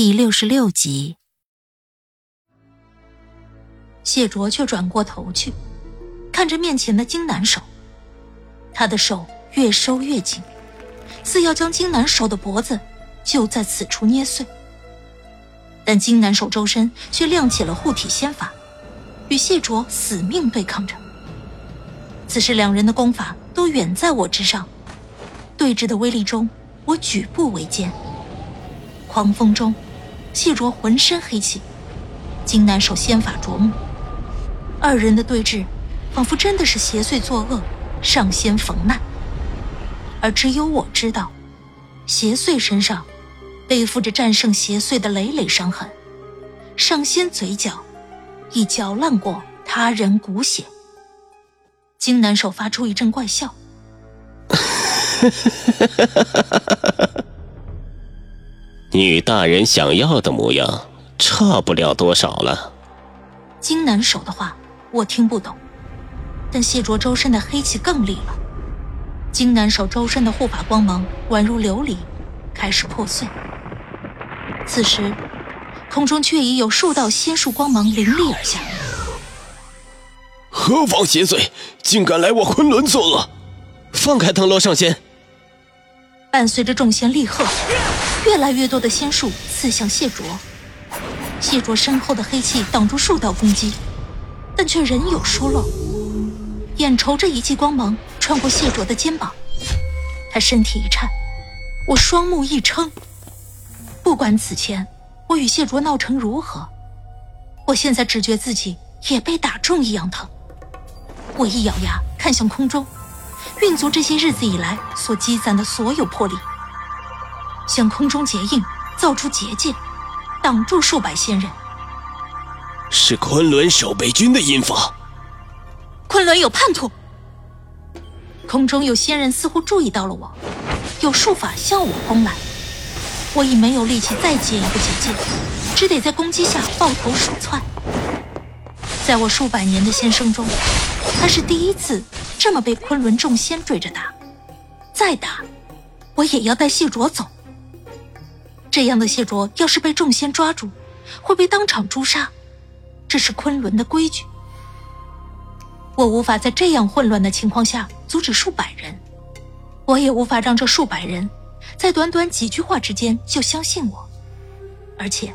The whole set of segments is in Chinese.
第六十六集，谢卓却转过头去，看着面前的金南手，他的手。越收越紧，似要将金南手的脖子就在此处捏碎。但金南手周身却亮起了护体仙法，与谢卓死命对抗着。此时两人的功法都远在我之上，对峙的威力中，我举步维艰。狂风中，谢卓浑身黑气，金南手仙法灼目，二人的对峙，仿佛真的是邪祟作恶，上仙逢难。而只有我知道，邪祟身上背负着战胜邪祟的累累伤痕，上仙嘴角已嚼烂过他人骨血。金南手发出一阵怪笑：“ 你与大人想要的模样差不了多少了。”金南守的话我听不懂，但谢卓周身的黑气更厉了。金南守周身的护法光芒宛如琉璃，开始破碎。此时，空中却已有数道仙术光芒凌厉而下。何方邪祟，竟敢来我昆仑作恶？放开藤楼上仙！伴随着众仙厉喝，越来越多的仙术刺向谢卓。谢卓身后的黑气挡住数道攻击，但却仍有疏漏。眼瞅着一记光芒穿过谢卓的肩膀，他身体一颤，我双目一撑。不管此前我与谢卓闹成如何，我现在只觉自己也被打中一样疼。我一咬牙，看向空中，运足这些日子以来所积攒的所有魄力，向空中结印，造出结界，挡住数百仙人。是昆仑守备军的阴法。昆仑有叛徒，空中有仙人似乎注意到了我，有术法向我攻来。我已没有力气再接一个结界，只得在攻击下抱头鼠窜。在我数百年的仙生中，他是第一次这么被昆仑众仙追着打。再打，我也要带谢卓走。这样的谢卓要是被众仙抓住，会被当场诛杀，这是昆仑的规矩。我无法在这样混乱的情况下阻止数百人，我也无法让这数百人在短短几句话之间就相信我。而且，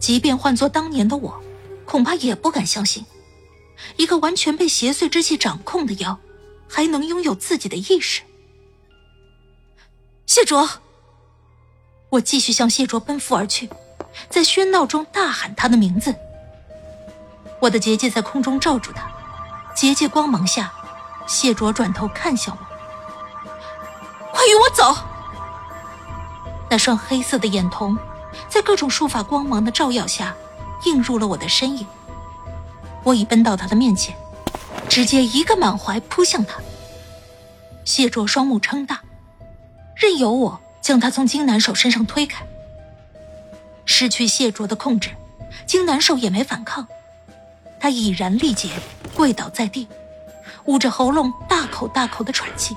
即便换做当年的我，恐怕也不敢相信，一个完全被邪祟之气掌控的妖，还能拥有自己的意识。谢卓，我继续向谢卓奔赴而去，在喧闹中大喊他的名字。我的结界在空中罩住他。结界光芒下，谢卓转头看向我：“快与我走！”那双黑色的眼瞳，在各种术法光芒的照耀下，映入了我的身影。我已奔到他的面前，直接一个满怀扑向他。谢卓双目撑大，任由我将他从金南手身上推开。失去谢卓的控制，金南守也没反抗。他已然力竭，跪倒在地，捂着喉咙，大口大口的喘气，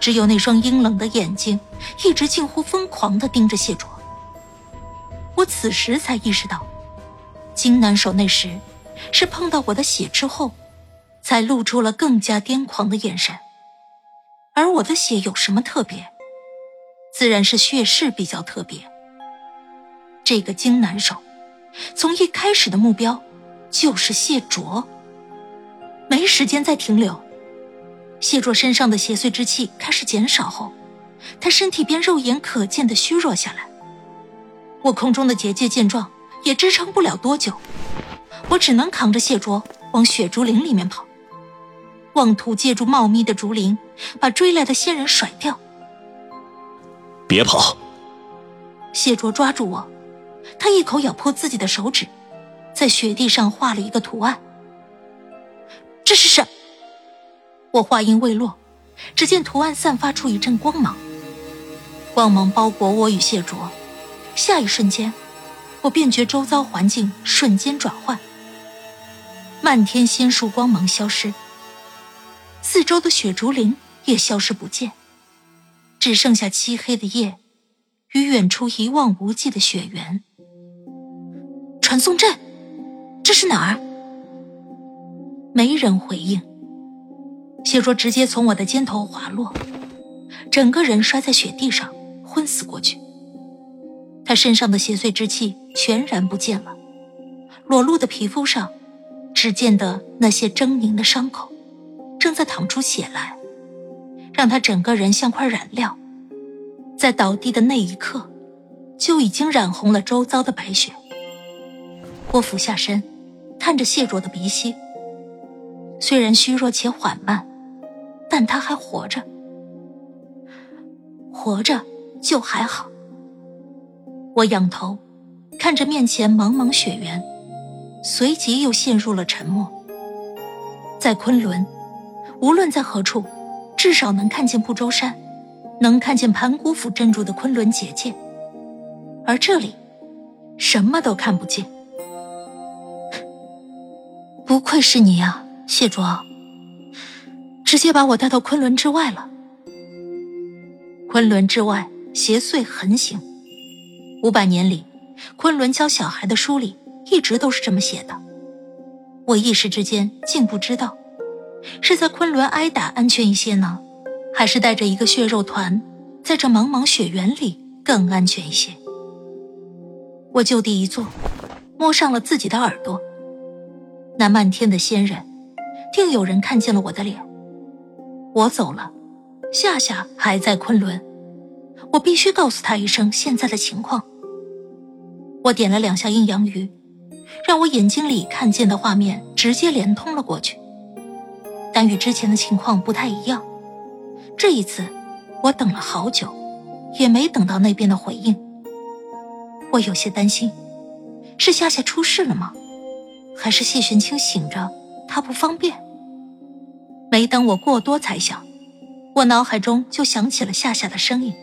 只有那双阴冷的眼睛，一直近乎疯狂的盯着谢卓。我此时才意识到，金南手那时是碰到我的血之后，才露出了更加癫狂的眼神。而我的血有什么特别？自然是血势比较特别。这个金南手，从一开始的目标。就是谢卓，没时间再停留。谢卓身上的邪祟之气开始减少后，他身体便肉眼可见的虚弱下来。我空中的结界见状，也支撑不了多久，我只能扛着谢卓往雪竹林里面跑，妄图借助茂密的竹林把追来的仙人甩掉。别跑！谢卓抓住我，他一口咬破自己的手指，在雪地上画了一个图案。这是什？我话音未落，只见图案散发出一阵光芒，光芒包裹我与谢卓。下一瞬间，我便觉周遭环境瞬间转换，漫天仙树光芒消失，四周的雪竹林也消失不见，只剩下漆黑的夜与远处一望无际的雪原。传送阵，这是哪儿？没人回应。谢卓直接从我的肩头滑落，整个人摔在雪地上，昏死过去。他身上的邪祟之气全然不见了，裸露的皮肤上，只见得那些狰狞的伤口，正在淌出血来，让他整个人像块染料，在倒地的那一刻，就已经染红了周遭的白雪。我俯下身，探着谢卓的鼻息，虽然虚弱且缓慢，但他还活着，活着就还好。我仰头看着面前茫茫雪原，随即又陷入了沉默。在昆仑，无论在何处，至少能看见不周山，能看见盘古府镇住的昆仑结界。而这里，什么都看不见。不愧是你啊，谢卓，直接把我带到昆仑之外了。昆仑之外，邪祟横行。五百年里，昆仑教小孩的书里一直都是这么写的。我一时之间竟不知道，是在昆仑挨打安全一些呢，还是带着一个血肉团，在这茫茫雪原里更安全一些？我就地一坐，摸上了自己的耳朵。那漫天的仙人，定有人看见了我的脸。我走了，夏夏还在昆仑，我必须告诉他一声现在的情况。我点了两下阴阳鱼，让我眼睛里看见的画面直接连通了过去。但与之前的情况不太一样，这一次我等了好久，也没等到那边的回应。我有些担心，是夏夏出事了吗？还是谢玄清醒着，他不方便？没等我过多猜想，我脑海中就响起了夏夏的声音。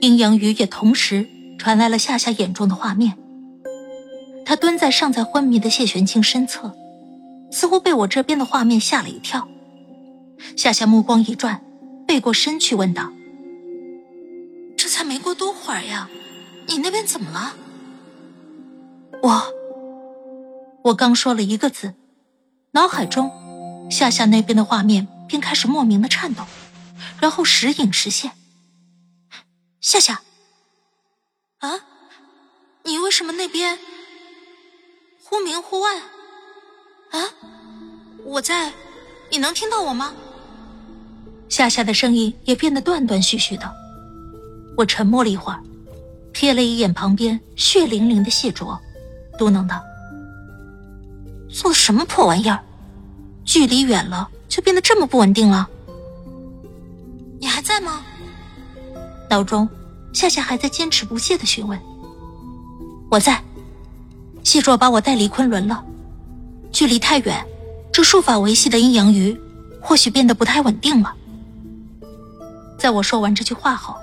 阴阳鱼也同时传来了夏夏眼中的画面。他蹲在尚在昏迷的谢玄清身侧，似乎被我这边的画面吓了一跳。夏夏目光一转，背过身去问道：“这才没过多会儿呀，你那边怎么了？”我……我刚说了一个字，脑海中夏夏那边的画面便开始莫名的颤抖，然后时隐时现。夏夏，啊，你为什么那边忽明忽暗？啊，我在，你能听到我吗？夏夏的声音也变得断断续续的。我沉默了一会儿，瞥了一眼旁边血淋淋的谢卓，嘟囔道：“做什么破玩意儿？距离远了就变得这么不稳定了？你还在吗？”脑中，夏夏还在坚持不懈的询问：“我在。”谢卓把我带离昆仑了，距离太远，这术法维系的阴阳鱼或许变得不太稳定了。在我说完这句话后，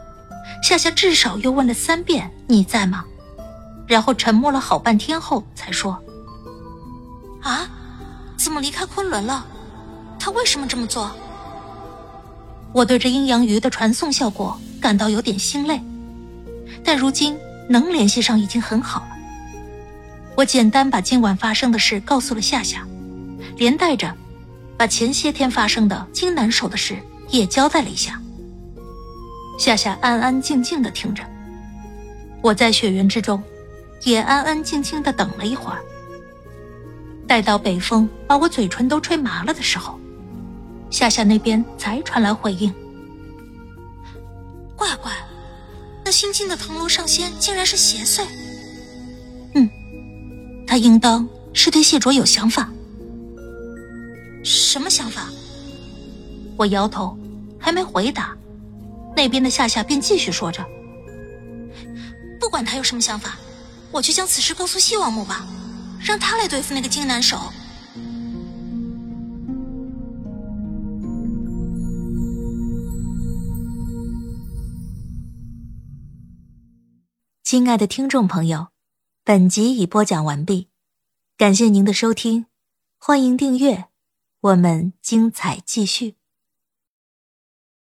夏夏至少又问了三遍：“你在吗？”然后沉默了好半天后才说：“啊，怎么离开昆仑了？他为什么这么做？”我对这阴阳鱼的传送效果。感到有点心累，但如今能联系上已经很好了。我简单把今晚发生的事告诉了夏夏，连带着把前些天发生的金南守的事也交代了一下。夏夏安安静静的听着，我在雪原之中也安安静静的等了一会儿。待到北风把我嘴唇都吹麻了的时候，夏夏那边才传来回应。怪怪，那新进的藤楼上仙竟然是邪祟。嗯，他应当是对谢卓有想法。什么想法？我摇头，还没回答，那边的夏夏便继续说着：“不管他有什么想法，我去将此事告诉西王母吧，让他来对付那个金南手。”亲爱的听众朋友，本集已播讲完毕，感谢您的收听，欢迎订阅，我们精彩继续。